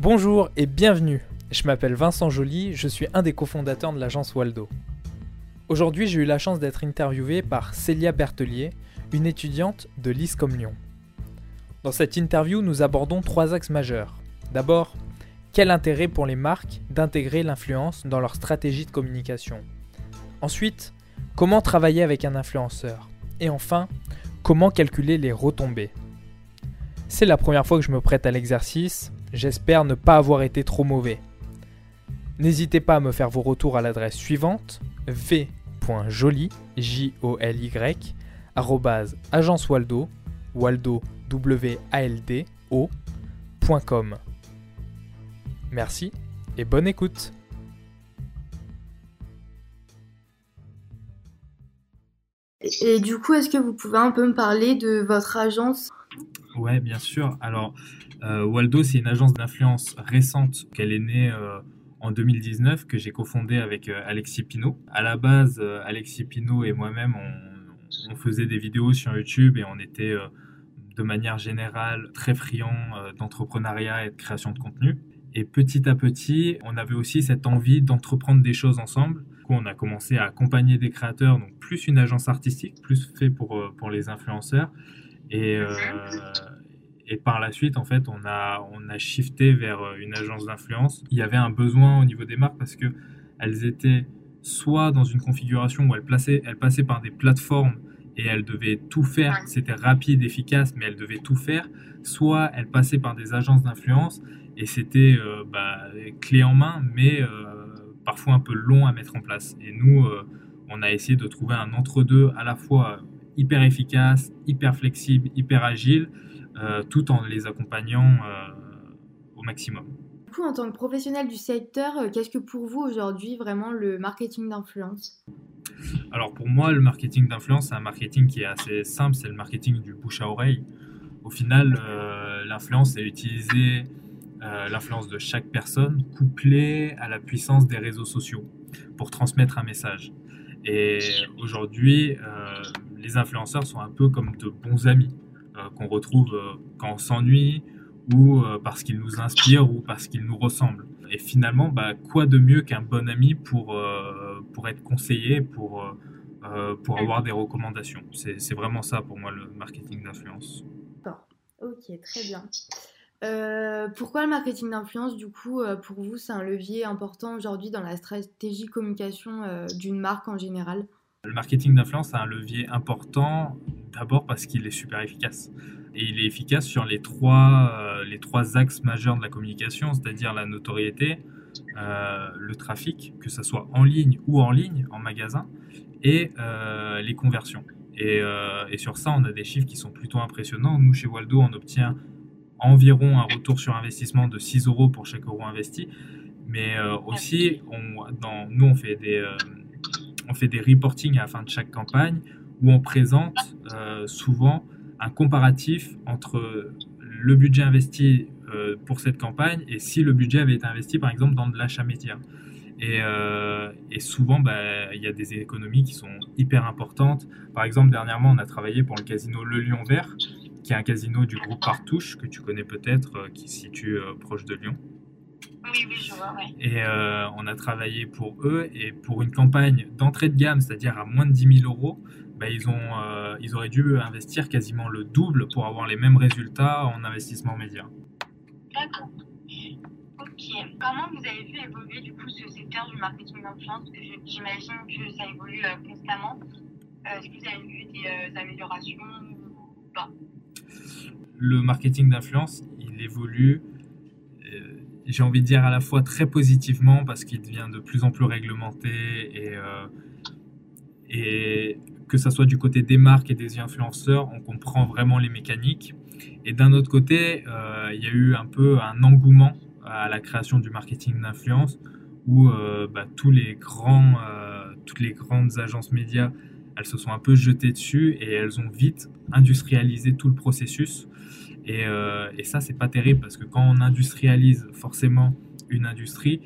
Bonjour et bienvenue. Je m'appelle Vincent Joly, je suis un des cofondateurs de l'agence Waldo. Aujourd'hui, j'ai eu la chance d'être interviewé par Célia Bertelier, une étudiante de l'ISCOM Lyon. Dans cette interview, nous abordons trois axes majeurs. D'abord, quel intérêt pour les marques d'intégrer l'influence dans leur stratégie de communication? Ensuite, comment travailler avec un influenceur? Et enfin, comment calculer les retombées? C'est la première fois que je me prête à l'exercice, J'espère ne pas avoir été trop mauvais. N'hésitez pas à me faire vos retours à l'adresse suivante v.joly j o l y agence waldo waldo w a l d o.com. Merci et bonne écoute. Et du coup, est-ce que vous pouvez un peu me parler de votre agence? Ouais, bien sûr. Alors, euh, Waldo, c'est une agence d'influence récente qu'elle est née euh, en 2019, que j'ai cofondée avec euh, Alexis Pinault. À la base, Alexis Pinault et moi-même, on, faisait des vidéos sur YouTube et on était de manière générale très friands d'entrepreneuriat et de création de contenu. Et petit à petit, on avait aussi cette envie d'entreprendre des choses ensemble. Du coup, on a commencé à accompagner des créateurs, donc plus une agence artistique, plus fait pour, pour les influenceurs. Et, et par la suite, en fait, on a, on a shifté vers euh, une agence d'influence. Il y avait un besoin au niveau des marques parce que elles étaient soit dans une configuration où elles, plaçaient, elles passaient par des plateformes et elles devaient tout faire, c'était rapide, efficace, mais elles devaient tout faire, soit elles passaient par des agences d'influence et c'était euh, bah, clé en main, mais euh, parfois un peu long à mettre en place. Et nous, on a essayé de trouver un entre-deux à la fois hyper efficace, hyper flexible, hyper agile, tout en les accompagnant euh, au maximum. Du coup, en tant que professionnel du secteur, euh, qu'est-ce que pour vous aujourd'hui vraiment le marketing d'influence? Alors pour moi, le marketing d'influence, c'est un marketing qui est assez simple, c'est le marketing du bouche à oreille. Au final, l'influence, c'est utiliser l'influence de chaque personne couplée à la puissance des réseaux sociaux pour transmettre un message. Et aujourd'hui, les influenceurs sont un peu comme de bons amis. Euh, qu'on retrouve euh, quand on s'ennuie ou euh, parce qu'il nous inspire ou parce qu'il nous ressemble. Et finalement, bah, quoi de mieux qu'un bon ami pour, pour être conseillé, pour, pour avoir des recommandations? C'est vraiment ça pour moi le marketing d'influence. Ok, très bien. pourquoi le marketing d'influence, du coup, pour vous, c'est un levier important aujourd'hui dans la stratégie communication d'une marque en général? Le marketing d'influence a un levier important D'abord parce qu'il est super efficace. Et il est efficace sur les trois, euh, les trois axes majeurs de la communication, c'est-à-dire la notoriété, euh, le trafic, que ce soit en ligne ou en ligne, en magasin, et euh, les conversions. Et, et, sur ça, on a des chiffres qui sont plutôt impressionnants. Nous, chez Waldo, on obtient environ un retour sur investissement de 6 euros pour chaque euro investi. Mais aussi, on, dans, nous, on fait des, on fait des reporting à la fin de chaque campagne où on présente euh, souvent un comparatif entre le budget investi euh, pour cette campagne et si le budget avait été investi par exemple dans de l'achat média. Et, euh, souvent, bah, il y a des économies qui sont hyper importantes. Par exemple, dernièrement, on a travaillé pour le casino Le Lion Vert, qui est un casino du groupe Partouche, que tu connais peut-être, qui se situe proche de Lyon. Oui, oui, je vois, Et on a travaillé pour eux et pour une campagne d'entrée de gamme, c'est-à-dire à moins de 10 000 euros, bah, ils, ont, euh, ils auraient dû investir quasiment le double pour avoir les mêmes résultats en investissement média. D'accord. Ok. Comment vous avez vu évoluer du coup ce secteur du marketing d'influence? J'imagine que ça évolue euh, constamment. Euh, est-ce que vous avez vu des améliorations ou pas? Le marketing d'influence, il évolue j'ai envie de dire à la fois très positivement parce qu'il devient de plus en plus réglementé et, et que ce soit du côté des marques et des influenceurs, on comprend vraiment les mécaniques. Et d'un autre côté, euh, il y a eu un peu un engouement à la création du marketing d'influence où euh, bah, tous les grands, euh, toutes les grandes agences médias, elles se sont un peu jetées dessus et elles ont vite industrialisé tout le processus. Et, et ça, c'est pas terrible parce que quand on industrialise forcément une industrie,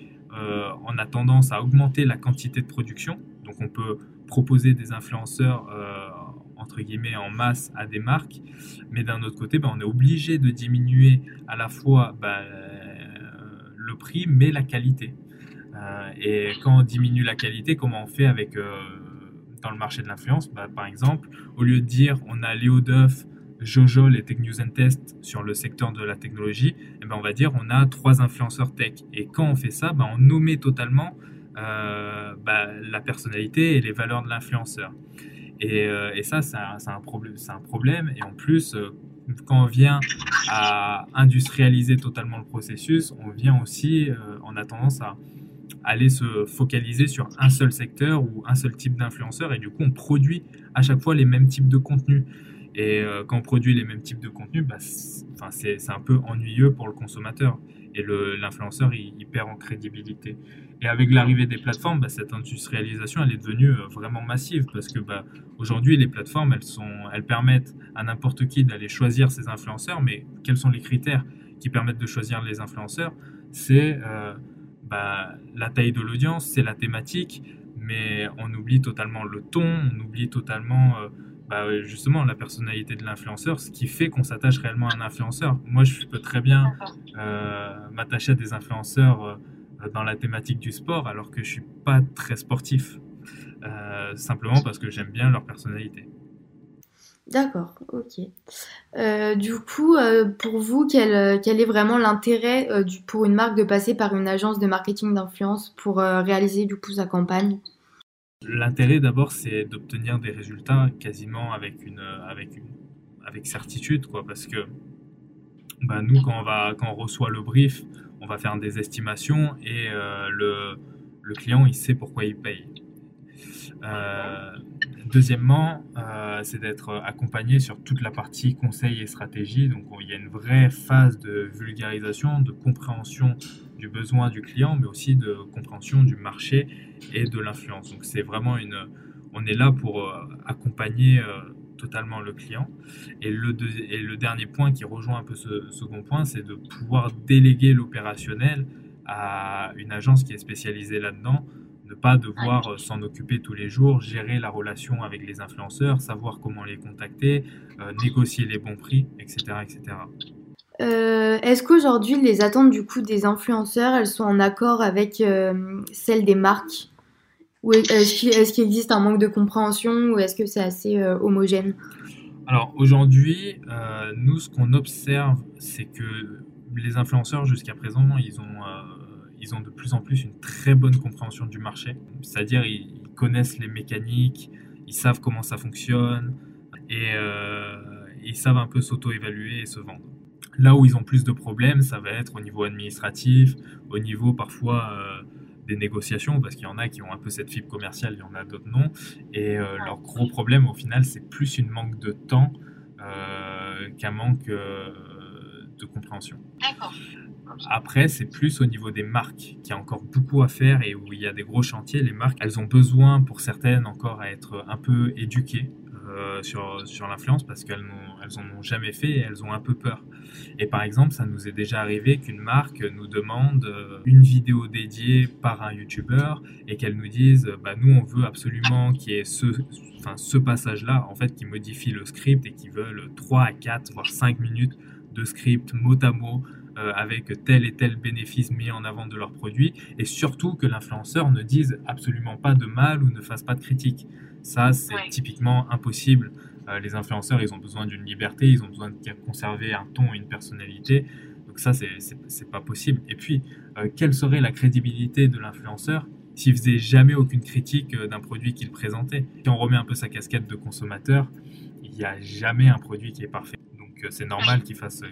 on a tendance à augmenter la quantité de production. Donc on peut proposer des influenceurs euh, entre guillemets en masse à des marques, mais d'un autre côté, bah, on est obligé de diminuer à la fois bah, le prix, mais la qualité. et quand on diminue la qualité, comment on fait avec dans le marché de l'influence? Bah, Par exemple, au lieu de dire on a Léo Duff, Jojo et Tech News and Test sur le secteur de la technologie, eh ben on va dire on a trois influenceurs tech. Et quand on fait ça, bah, on nomme totalement euh, bah, la personnalité et les valeurs de l'influenceur. Et, euh, et, ça, c'est un, un, problème, un problème. Et en plus, euh, quand on vient à industrialiser totalement le processus, on vient aussi, on a tendance à aller se focaliser sur un seul secteur ou un seul type d'influenceur. Et du coup, on produit à chaque fois les mêmes types de contenus. Et quand on produit les mêmes types de contenus, bah, c'est un peu ennuyeux pour le consommateur. Et l'influenceur, il, perd en crédibilité. Et avec l'arrivée des plateformes, bah, cette industrialisation, elle est devenue euh, vraiment massive parce que bah, aujourd'hui, les plateformes, elles, sont, elles permettent à n'importe qui d'aller choisir ses influenceurs. Mais quels sont les critères qui permettent de choisir les influenceurs? C'est euh, bah, la taille de l'audience, c'est la thématique, mais on oublie totalement le ton, on oublie totalement euh, bah, justement la personnalité de l'influenceur, ce qui fait qu'on s'attache réellement à un influenceur. Moi, je peux très bien m'attacher à des influenceurs dans la thématique du sport alors que je suis pas très sportif. Euh, simplement parce que j'aime bien leur personnalité. D'accord, ok. Euh, du coup, euh, pour vous, quel, quel, est vraiment l'intérêt pour une marque de passer par une agence de marketing d'influence pour réaliser du coup sa campagne? L'intérêt d'abord, c'est d'obtenir des résultats quasiment avec une, avec une, avec certitude, quoi, parce que bah, nous, quand on, va, quand on reçoit le brief, on va faire des estimations et euh, le, le, client, il sait pourquoi il paye. Euh, deuxièmement, euh, c'est d'être accompagné sur toute la partie conseil et stratégie. Donc, il y a une vraie phase de vulgarisation, de compréhension du besoin du client, mais aussi de compréhension du marché et de l'influence. Donc, c'est vraiment une. On est là pour accompagner totalement le client. Et le, et le dernier point qui rejoint un peu ce second point, c'est de pouvoir déléguer l'opérationnel à une agence qui est spécialisée là-dedans, pas devoir euh, s'en occuper tous les jours, gérer la relation avec les influenceurs, savoir comment les contacter, euh, négocier les bons prix, etc. etc. Euh, est-ce qu'aujourd'hui les attentes du coup des influenceurs, elles sont en accord avec celles des marques? Ou est-ce qu'il existe un manque de compréhension ou est-ce que c'est assez homogène? Alors aujourd'hui, nous, ce qu'on observe, c'est que les influenceurs, jusqu'à présent, ils ont, ils ont de plus en plus une très bonne compréhension du marché. C'est-à-dire, ils, connaissent les mécaniques, ils savent comment ça fonctionne et ils savent un peu s'auto-évaluer et se vendre. Là où ils ont plus de problèmes, ça va être au niveau administratif, au niveau parfois des négociations parce qu'il y en a qui ont un peu cette fibre commerciale, il y en a d'autres non. Et euh, leur gros problème au final, c'est plus une manque de temps euh, qu'un manque euh, de compréhension. D'accord. Après, c'est plus au niveau des marques qu'il y a encore beaucoup à faire et où il y a des gros chantiers. Les marques, elles ont besoin pour certaines encore à être un peu éduquées euh, sur, sur l'influence parce qu'elles elles en ont jamais fait et elles ont un peu peur. Et par exemple, ça nous est déjà arrivé qu'une marque nous demande euh, une vidéo dédiée par un YouTuber et qu'elle nous dise bah, nous, on veut absolument qu'il y ait ce passage-là, en fait, qui modifie le script et qui veulent 3 à 4, voire 5 minutes de script mot à mot euh, avec tel et tel bénéfice mis en avant de leur produit et surtout que l'influenceur ne dise absolument pas de mal ou ne fasse pas de critique. Ça, c'est typiquement impossible. Euh, les influenceurs, ils ont besoin d'une liberté, ils ont besoin de conserver un ton, une personnalité. Donc ça, c'est pas possible. Et puis, euh, quelle serait la crédibilité de l'influenceur s'il faisait jamais aucune critique d'un produit qu'il présentait? Si on remet un peu sa casquette de consommateur, il n'y a jamais un produit qui est parfait. Donc c'est normal qu'il fasse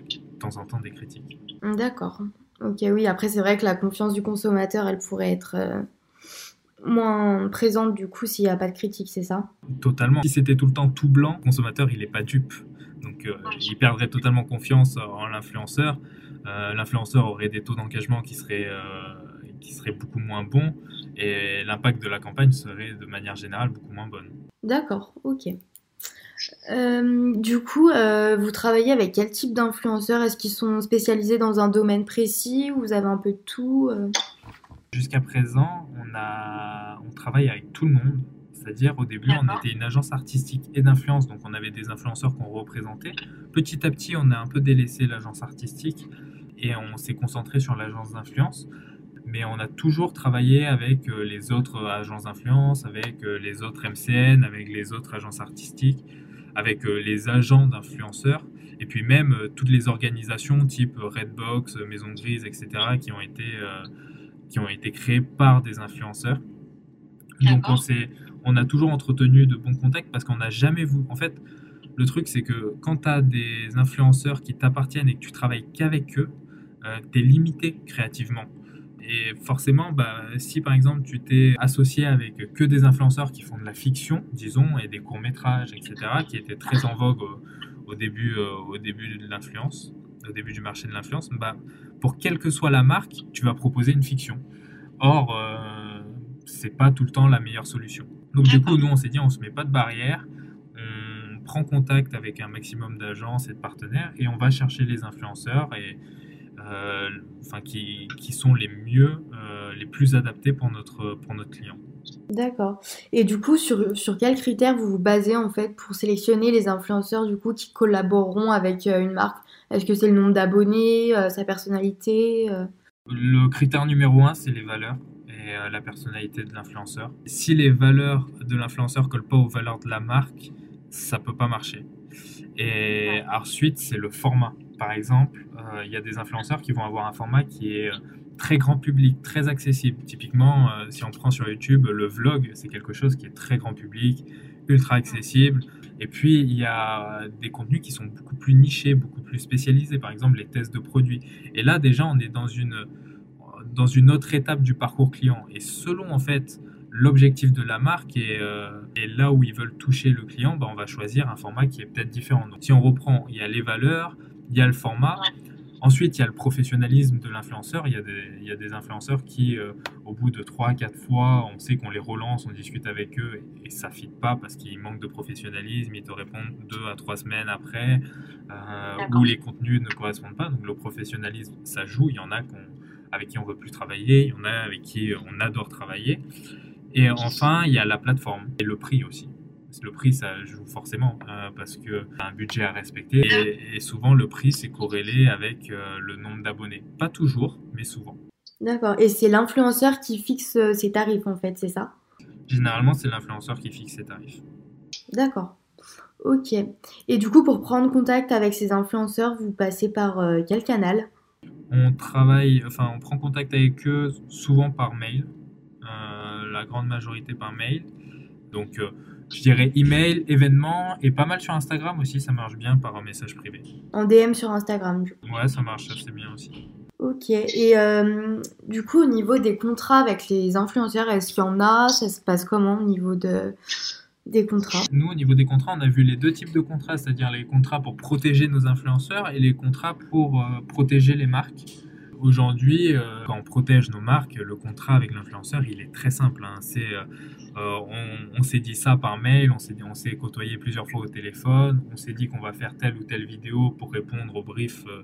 temps en temps des critiques. D'accord. Ok, oui. Après, c'est vrai que la confiance du consommateur, elle pourrait être moins présente du coup s'il n'y a pas de critique, c'est ça? Totalement. Si c'était tout le temps tout blanc, le consommateur il n'est pas dupe. Donc euh, il perdrait totalement confiance en l'influenceur. Euh, l'influenceur aurait des taux d'engagement qui seraient, euh, qui seraient beaucoup moins bons et l'impact de la campagne serait de manière générale beaucoup moins bonne. D'accord, ok. Du coup, vous travaillez avec quel type d'influenceurs? Est-ce qu'ils sont spécialisés dans un domaine précis? Ou vous avez un peu de tout Jusqu'à présent, on, a, on travaille avec tout le monde. C'est-à-dire, au début, on était une agence artistique et d'influence, donc on avait des influenceurs qu'on représentait. Petit à petit, on a un peu délaissé l'agence artistique et on s'est concentré sur l'agence d'influence. Mais on a toujours travaillé avec euh, les autres agences d'influence, avec euh, les autres MCN, avec les autres agences artistiques, avec euh, les agents d'influenceurs, et puis même toutes les organisations type Redbox, Maison Grise, etc., qui ont été, qui ont été créées par des influenceurs. Donc on, on a toujours entretenu de bons contacts parce qu'on n'a jamais vu. En fait, le truc, c'est que quand tu as des influenceurs qui t'appartiennent et que tu travailles qu'avec eux, tu es limité créativement. Et forcément, bah, si par exemple tu t'es associé avec que des influenceurs qui font de la fiction, disons, et des courts-métrages, etc., qui étaient très en vogue au, début, euh, au début de l'influence, au début du marché de l'influence, bah, pour quelle que soit la marque, tu vas proposer une fiction. Or, euh, c'est pas tout le temps la meilleure solution. Donc du coup, nous, on s'est dit, on se met pas de barrière, on prend contact avec un maximum d'agences et de partenaires, et on va chercher les influenceurs et enfin, qui, qui, sont les mieux, euh, les plus adaptés pour notre, pour notre client. D'accord. Et du coup, sur, sur quels critères vous vous basez en fait pour sélectionner les influenceurs du coup qui collaboreront avec euh, une marque? Est-ce que c'est le nombre d'abonnés, sa personnalité Le critère numéro un, c'est les valeurs et la personnalité de l'influenceur. Si les valeurs de l'influenceur collent pas aux valeurs de la marque, ça peut pas marcher. Et ensuite, c'est le format. Par exemple, euh, il y a des influenceurs qui vont avoir un format qui est euh, très grand public, très accessible. Typiquement, euh, si on prend sur YouTube, le vlog, c'est quelque chose qui est très grand public, ultra accessible. Et puis, il y a des contenus qui sont beaucoup plus nichés, beaucoup plus spécialisés, par exemple les tests de produits. Et là, déjà, on est dans une, dans une autre étape du parcours client. Et selon, en fait, l'objectif de la marque et, là où ils veulent toucher le client, bah, on va choisir un format qui est peut-être différent. Donc, si on reprend, il y a les valeurs, il y a le format. Ensuite, il y a le professionnalisme de l'influenceur. Il, il, y a des influenceurs qui, euh, au bout de 3-4 fois, on sait qu'on les relance, on discute avec eux et, ça ne fit pas parce qu'ils manquent de professionnalisme. Ils te répondent 2 à 3 semaines après euh, ou les contenus ne correspondent pas. Donc le professionnalisme, ça joue. Il y en a avec qui on ne veut plus travailler, il y en a avec qui on adore travailler. Et enfin, il y a la plateforme et le prix aussi le prix, ça joue forcément euh, parce que un budget à respecter et, souvent le prix c'est corrélé avec euh, le nombre d'abonnés. Pas toujours, mais souvent. D'accord. Et c'est l'influenceur qui fixe euh, ses tarifs en fait, c'est ça? Généralement, c'est l'influenceur qui fixe ses tarifs. D'accord. Ok. Et du coup, pour prendre contact avec ces influenceurs, vous passez par quel canal? On travaille, enfin, on prend contact avec eux souvent par mail, la grande majorité par mail. Donc, je dirais email, événement et pas mal sur Instagram aussi, ça marche bien par un message privé. En DM sur Instagram, du coup. Ouais, ça marche assez bien aussi. Ok, et euh, du coup, au niveau des contrats avec les influenceurs, est-ce qu'il y en a? Ça se passe comment au niveau de, des contrats? Nous, au niveau des contrats, on a vu les deux types de contrats, c'est-à-dire les contrats pour protéger nos influenceurs et les contrats pour euh, protéger les marques. Aujourd'hui, euh, quand on protège nos marques, le contrat avec l'influenceur, il est très simple. Hein. C'est euh, on, s'est dit ça par mail, on s'est, on s'est côtoyé plusieurs fois au téléphone, on s'est dit qu'on va faire telle ou telle vidéo pour répondre au brief euh,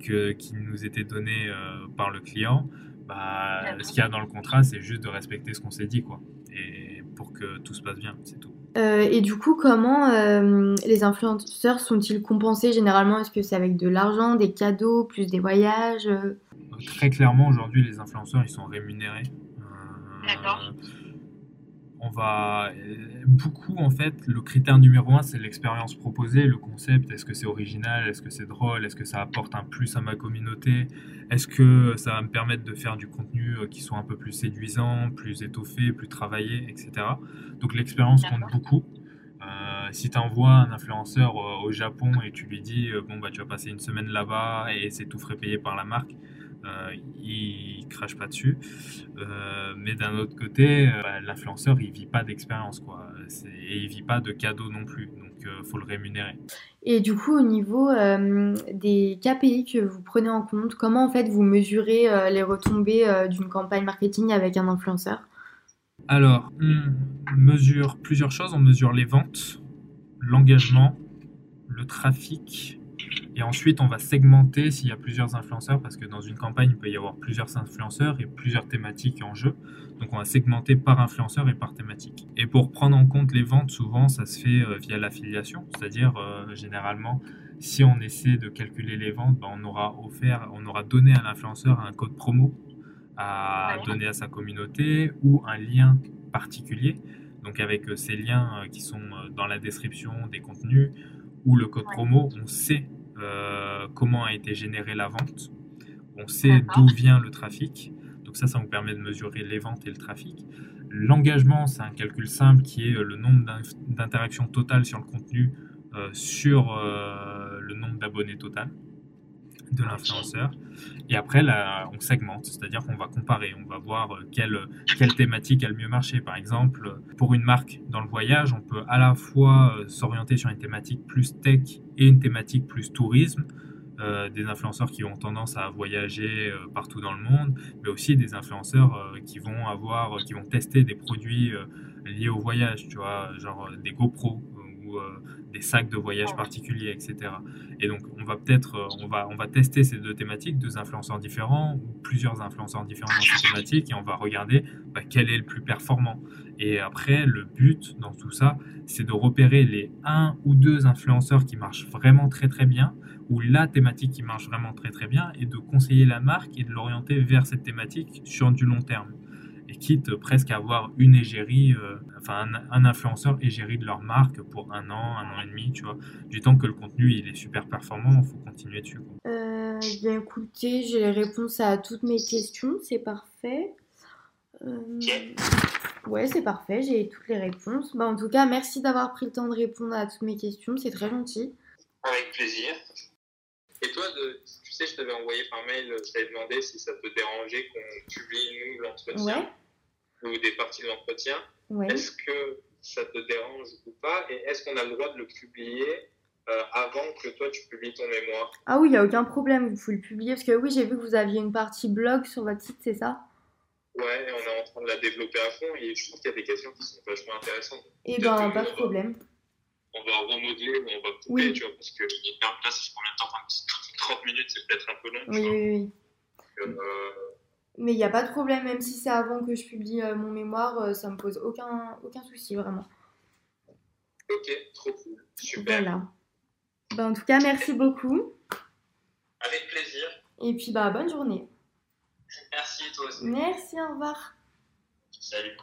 que, qui nous était donné euh, par le client. Bah, ce qu'il y a dans le contrat, c'est juste de respecter ce qu'on s'est dit, quoi. Et pour que tout se passe bien, c'est tout. et du coup, comment les influenceurs sont-ils compensés généralement? Est-ce que c'est avec de l'argent, des cadeaux, plus des voyages Très clairement, aujourd'hui, les influenceurs, ils sont rémunérés. D'accord. on va beaucoup en fait le critère numéro un c'est l'expérience proposée le concept. Est-ce que c'est original? Est-ce que c'est drôle? Est-ce que ça apporte un plus à ma communauté? Est-ce que ça va me permettre de faire du contenu euh, qui soit un peu plus séduisant plus étoffé plus travaillé etc donc l'expérience compte beaucoup. Euh, si tu envoies un influenceur euh, au Japon et tu lui dis bon bah tu vas passer une semaine là-bas et c'est tout frais payé par la marque euh, il crache pas dessus. Euh, mais d'un autre côté, euh, bah, l'influenceur, il vit pas d'expérience, quoi. Et il vit pas de cadeaux non plus. Donc, il faut le rémunérer. Et du coup, au niveau des KPI que vous prenez en compte, comment en fait vous mesurez les retombées d'une campagne marketing avec un influenceur? Alors, on mesure plusieurs choses. On mesure les ventes, l'engagement, le trafic, et ensuite, on va segmenter s'il y a plusieurs influenceurs, parce que dans une campagne, il peut y avoir plusieurs influenceurs et plusieurs thématiques en jeu. Donc, on va segmenter par influenceur et par thématique. Et pour prendre en compte les ventes, souvent, ça se fait euh, via l'affiliation, c'est-à-dire euh, généralement, si on essaie de calculer les ventes, ben, on aura offert, on aura donné à l'influenceur un code promo à donner à sa communauté ou un lien particulier. Donc avec euh, ces liens qui sont dans la description des contenus ou le code promo, on sait comment a été générée la vente, on sait d'où vient le trafic. Donc ça, ça nous permet de mesurer les ventes et le trafic. L'engagement, c'est un calcul simple qui est le nombre d'interactions totales sur le contenu sur le nombre d'abonnés total de l'influenceur. Et après, là, on segmente, c'est-à-dire qu'on va comparer, on va voir euh, quelle, quelle thématique a le mieux marché. Par exemple, pour une marque dans le voyage, on peut à la fois euh, s'orienter sur une thématique plus tech et une thématique plus tourisme. Euh, des influenceurs qui ont tendance à voyager partout dans le monde, mais aussi des influenceurs qui vont avoir, qui vont tester des produits liés au voyage, tu vois, genre des GoPro ou des sacs de voyage ah particuliers, etc. Et donc, on va peut-être, euh, on va, on va tester ces deux thématiques, deux influenceurs différents ou plusieurs influenceurs différents dans ces thématiques, et on va regarder bah, quel est le plus performant. Et après, le but dans tout ça, c'est de repérer les un ou deux influenceurs qui marchent vraiment très très bien, ou la thématique qui marche vraiment très très bien, et de conseiller la marque et de l'orienter vers cette thématique sur du long terme et quitte presque à avoir une égérie, euh, enfin un, influenceur égérie de leur marque pour un an, un an et demi, tu vois. Du temps que le contenu il est super performant, il faut continuer dessus. Euh, bien écoutez, j'ai les réponses à toutes mes questions, c'est parfait. Euh... Ouais, c'est parfait, j'ai toutes les réponses. Bah, en tout cas, merci d'avoir pris le temps de répondre à toutes mes questions, c'est très gentil. Avec plaisir. Et toi, de, sais, je t'avais envoyé par mail, je t'avais demandé si ça te dérangeait qu'on publie, nous, l'entretien, ou des parties de l'entretien. Est-ce que ça te dérange ou pas? Et est-ce qu'on a le droit de le publier euh, avant que toi, tu publies ton mémoire? Ah oui, il n'y a aucun problème, vous pouvez le publier. Parce que oui, j'ai vu que vous aviez une partie blog sur votre site, c'est ça? Ouais, on est en train de la développer à fond et je trouve qu'il y a des questions qui sont vachement intéressantes. Et eh ben, pas de problème. on va remodeler ou on va couper, tu vois, parce que là, c'est combien de temps 30 minutes, c'est peut-être un peu long. Oui, oui, oui. Euh, Mais il n'y a pas de problème, même si c'est avant que je publie euh, mon mémoire, euh, ça me pose aucun, aucun souci, vraiment. Ok, trop cool. Super. Voilà. Ben, en tout cas, merci beaucoup. Avec plaisir. Et puis, bah, bonne journée. Merci, toi aussi. Merci, au revoir. Salut.